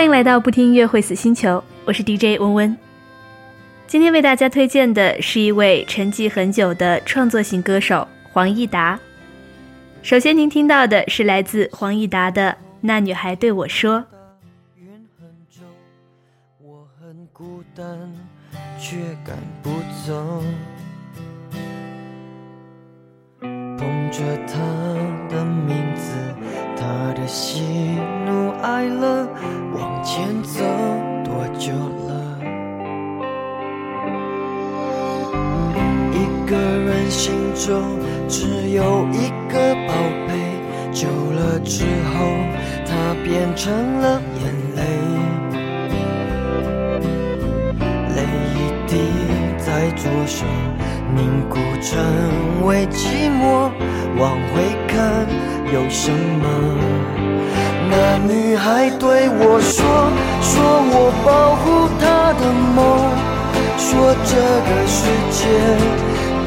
欢迎来到不听音乐会死星球，我是 DJ 温温。今天为大家推荐的是一位沉寂很久的创作型歌手黄义达。首先，您听到的是来自黄义达的《那女孩对我说》。我很孤单，却赶不走。捧着她的名字，她的喜怒哀乐。心中只有一个宝贝，久了之后，它变成了眼泪，泪一滴在左手凝固成为寂寞，往回看有什么？那女孩对我说：“说我保护她的梦，说这个世界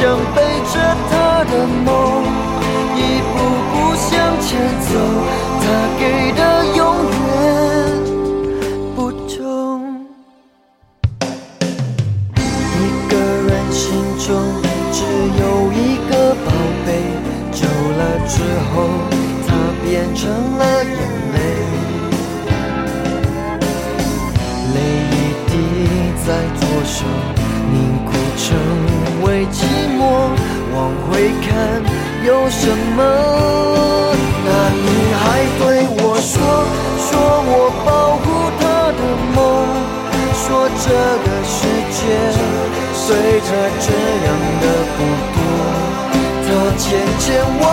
想背着他的梦，一步步向前走。有什么？那女孩对我说：说我保护她的梦，说这个世界随着这样的不多，她渐渐忘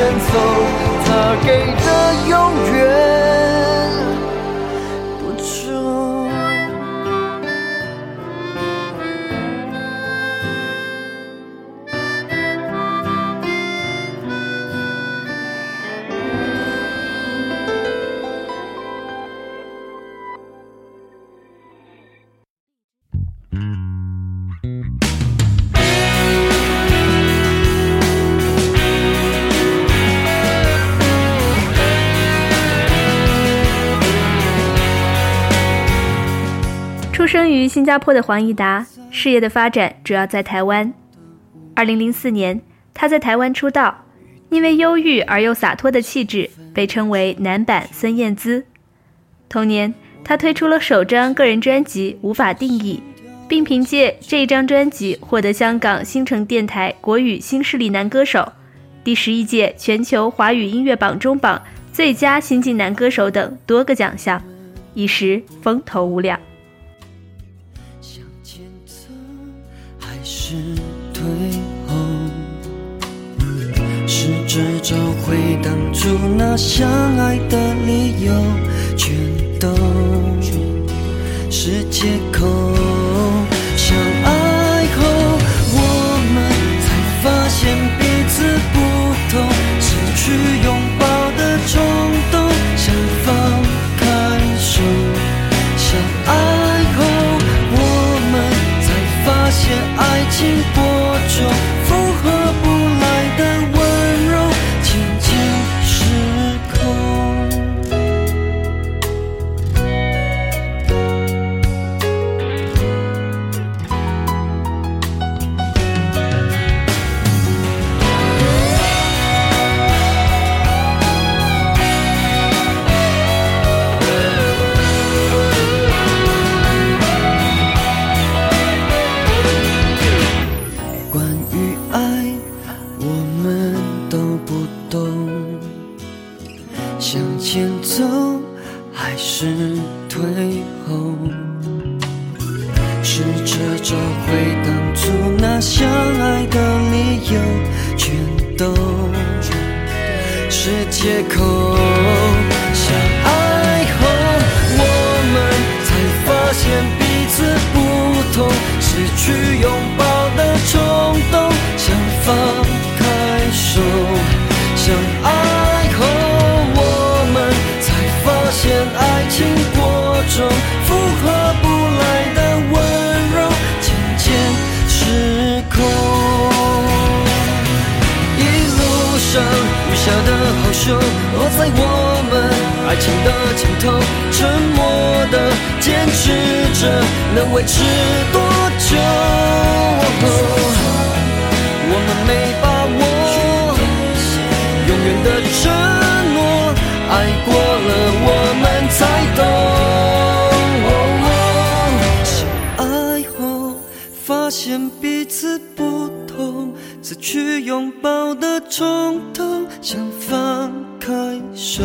前走。他给的新加坡的黄义达，事业的发展主要在台湾。二零零四年，他在台湾出道，因为忧郁而又洒脱的气质，被称为男版孙燕姿。同年，他推出了首张个人专辑《无法定义》，并凭借这张专辑获得香港新城电台国语新势力男歌手、第十一届全球华语音乐榜中榜最佳新晋男歌手等多个奖项，一时风头无两。是退后？试着找回当初那相爱的理由，全都是借口。相爱后，我们才发现彼此不同，失去拥爱情播种，试着找回当初那相爱的理由，全都是借口。手，落在我们爱情的尽头，沉默的坚持着，能维持多久？我们没把握，永远的承诺，爱过了我去拥抱的冲动，想放开手。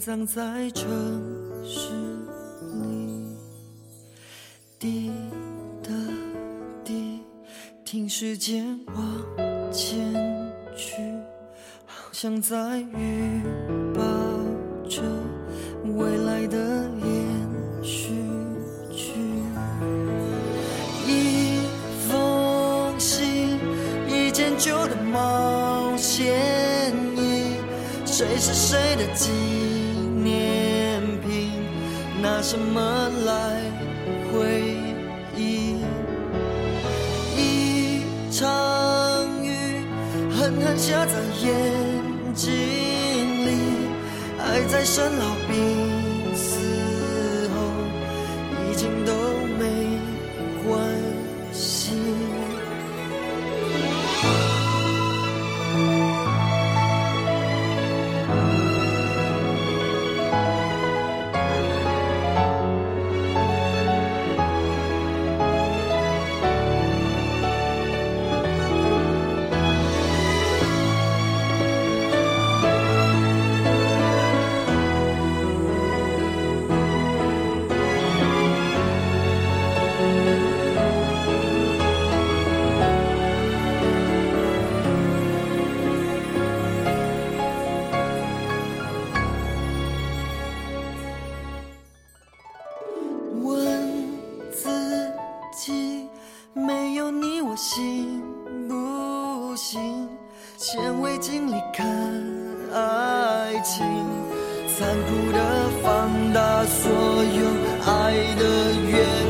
葬在城市里。滴答滴，听时间往前去，好像在预报着未来的连续。一封信，一件旧的冒险衣，谁是谁的记忆？拿什么来回忆？一场雨，狠狠下在眼睛里，爱在生老病行？牵未经历看爱情，残酷的放大所有爱的原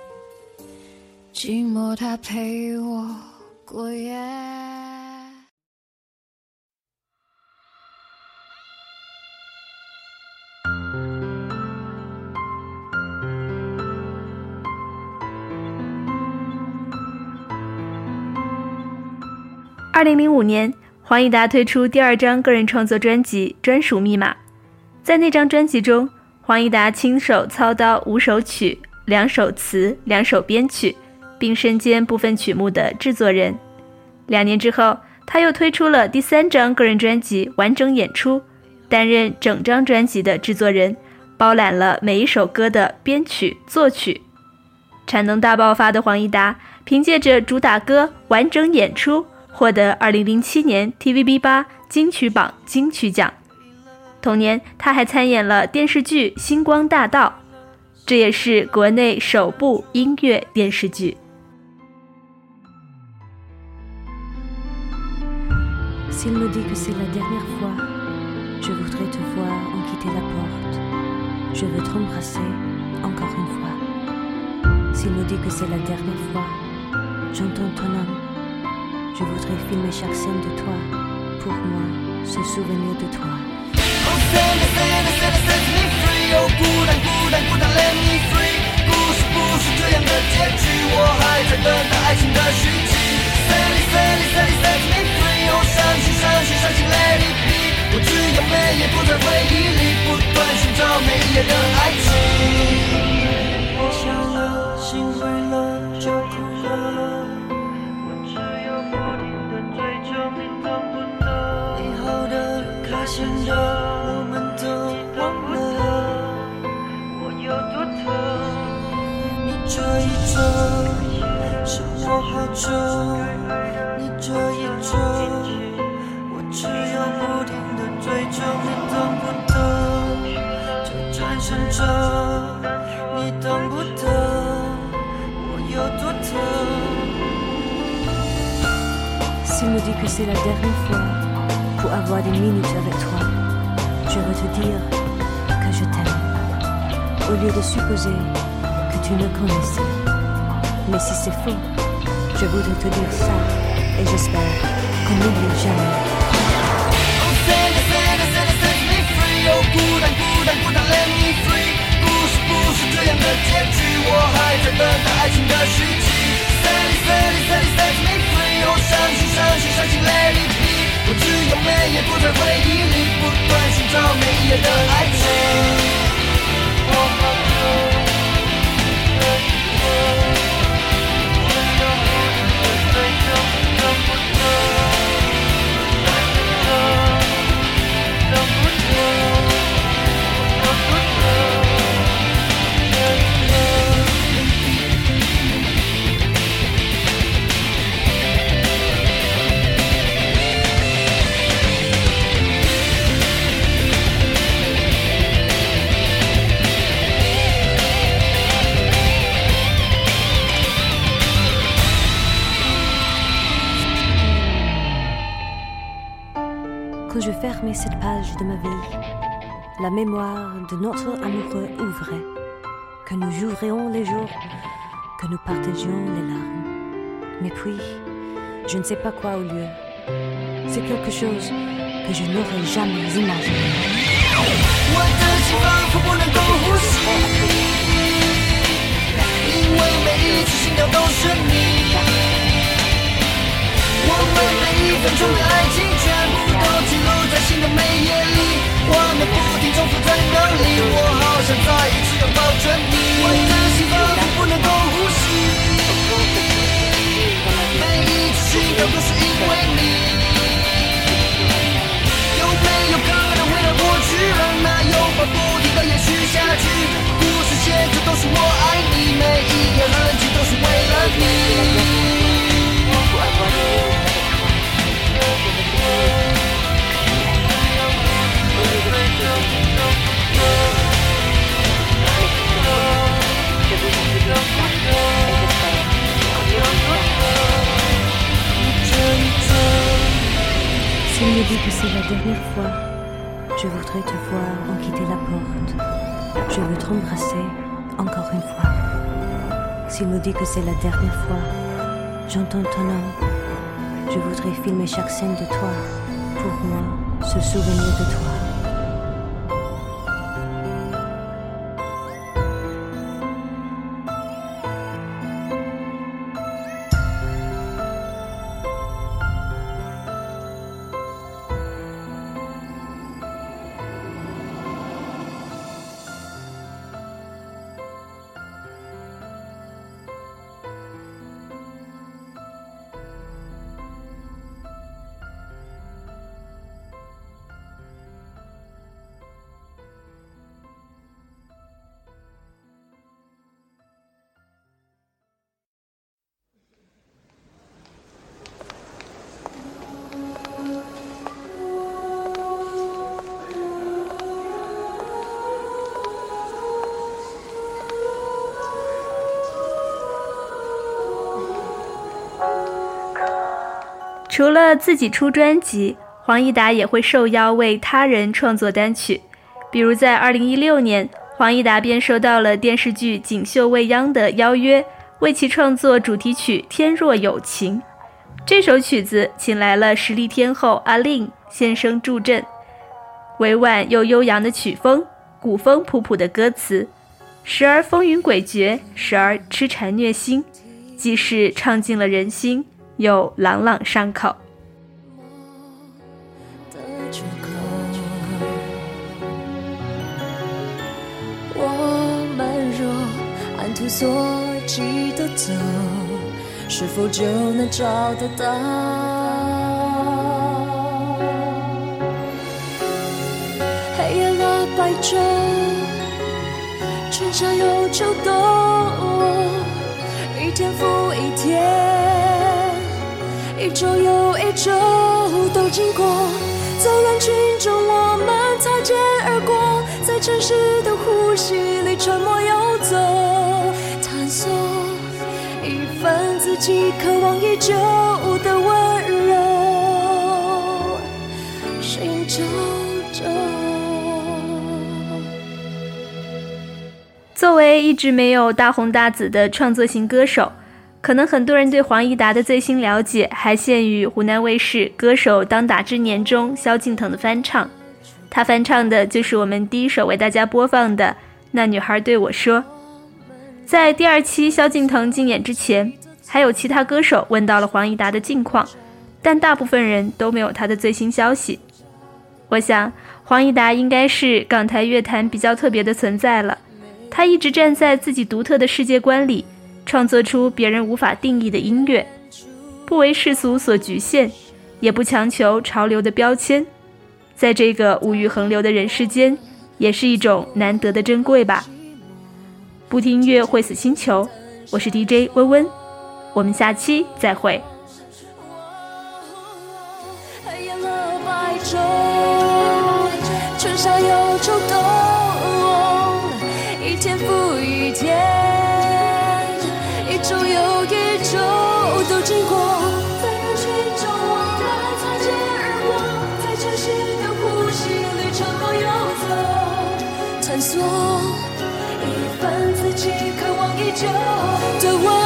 寂寞它陪我过夜。二零零五年，黄义达推出第二张个人创作专辑《专属密码》。在那张专辑中，黄义达亲手操刀五首曲、两首词、两首编曲，并身兼部分曲目的制作人。两年之后，他又推出了第三张个人专辑《完整演出》，担任整张专辑的制作人，包揽了每一首歌的编曲、作曲。产能大爆发的黄义达，凭借着主打歌《完整演出》获得2007年 TVB 八金曲榜金曲奖。同年，他还参演了电视剧《星光大道》，这也是国内首部音乐电视剧。S'il me dit que c'est la dernière fois, je voudrais te voir en quitter la porte. Je veux t'embrasser encore une fois. S'il me dit que c'est la dernière fois, j'entends ton âme. Je voudrais filmer chaque scène de toi. Pour moi, se souvenir de toi. Oh, send it, send it, send it, set me free. Oh，孤单，孤单，孤单，Let me free。故事不是这样的结局，我还在等待爱情的续集。 回忆里不断寻找明夜的爱情我了心了。就了。我只有不停的追求你不的可我们都忘不我有多疼你这一走好久转身中，你懂不懂？我有多疼。 S'il me dit que c'est la dernière fois pour avoir des minutes avec toi, je veux te dire que je t'aime. Au lieu de supposer que tu me connaissais. Mais si c'est faux, je voudrais te dire ça et j'espère qu'on n'oublie jamais. 的结局，我还在等待爱情的续集。Send it, send it, send it, set me free。哦，相信，相信，相信，let it be。我只有每夜不在回忆里，不断寻找每一夜的爱情。de ma vie, la mémoire de notre amoureux ouvrait, que nous jouerions les jours, que nous partagions les larmes. Mais puis, je ne sais pas quoi au lieu. C'est quelque chose que je n'aurais jamais imaginé. 我的心仿佛不能够呼吸，因为每一次心跳都是你。 我们每一分钟的爱情，全部都记录在新的每夜里。我们不停重复在那里，我好想再一次拥抱着你。我的心仿佛不能够呼吸，每一次心跳都是因为你。有没有可能回到过去，让那诱惑不停的延续下去？故事写着都是我爱你，每一个痕迹都是为了你。S'il me dit que c'est la dernière fois, je voudrais te voir en quitter la porte. Je veux t'embrasser encore une fois. S'il me dit que c'est la dernière fois, j'entends ton nom. Je voudrais filmer chaque scène de toi. Pour moi, se souvenir de toi. “除了自己出专辑，黄义达也会受邀为他人创作单曲。比如在2016年，黄义达便收到了电视剧《锦绣未央》的邀约，为其创作主题曲《天若有情》。这首曲子请来了实力天后阿令先生助阵，委婉又悠扬的曲风，古风朴朴的歌词，时而风云诡谲，时而痴缠虐心，既是唱尽了人心，又朗朗上口。的出口，我们若按图索骥的走，是否就能找得到？黑夜了，白昼，春夏又秋冬，一天复一天，一周又一周都经过，在人群中我们擦肩而过，在城市的呼吸里沉默游走，探索一份自己渴望已久的温柔，寻找着。作为一直没有大红大紫的创作型歌手，可能很多人对黄义达的最新了解还限于湖南卫视《歌手当打之年》中萧敬腾的翻唱。他翻唱的就是我们第一首为大家播放的《那女孩对我说》。在第二期萧敬腾竞演之前，还有其他歌手问到了黄义达的近况，但大部分人都没有他的最新消息。我想，黄义达应该是港台乐坛比较特别的存在了。他一直站在自己独特的世界观里，创作出别人无法定义的音乐，不为世俗所局限，也不强求潮流的标签，在这个物欲横流的人世间，也是一种难得的珍贵吧。不听音乐会死星球，我是 DJ 温温，我们下期再会。春夏又秋冬。天复一天，渴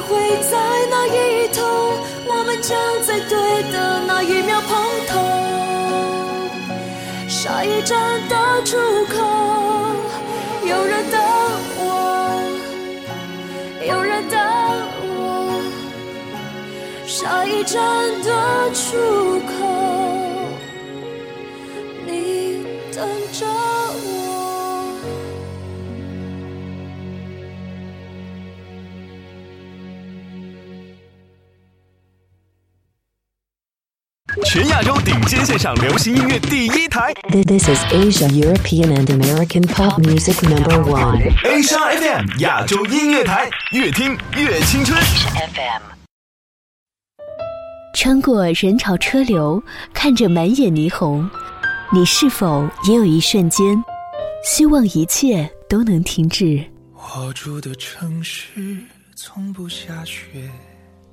会在那一头，我们将在对的那一秒碰头，下一站的出口，有人等我，有人等我。下一站的出口，全亚洲顶尖线上流行音乐第一台。This is Asia European and American pop music number one. Asia FM 亚洲音乐台，越听越青春。FM。穿过人潮车流，看着满眼霓虹，你是否也有一瞬间，希望一切都能停止？我住的城市从不下雪。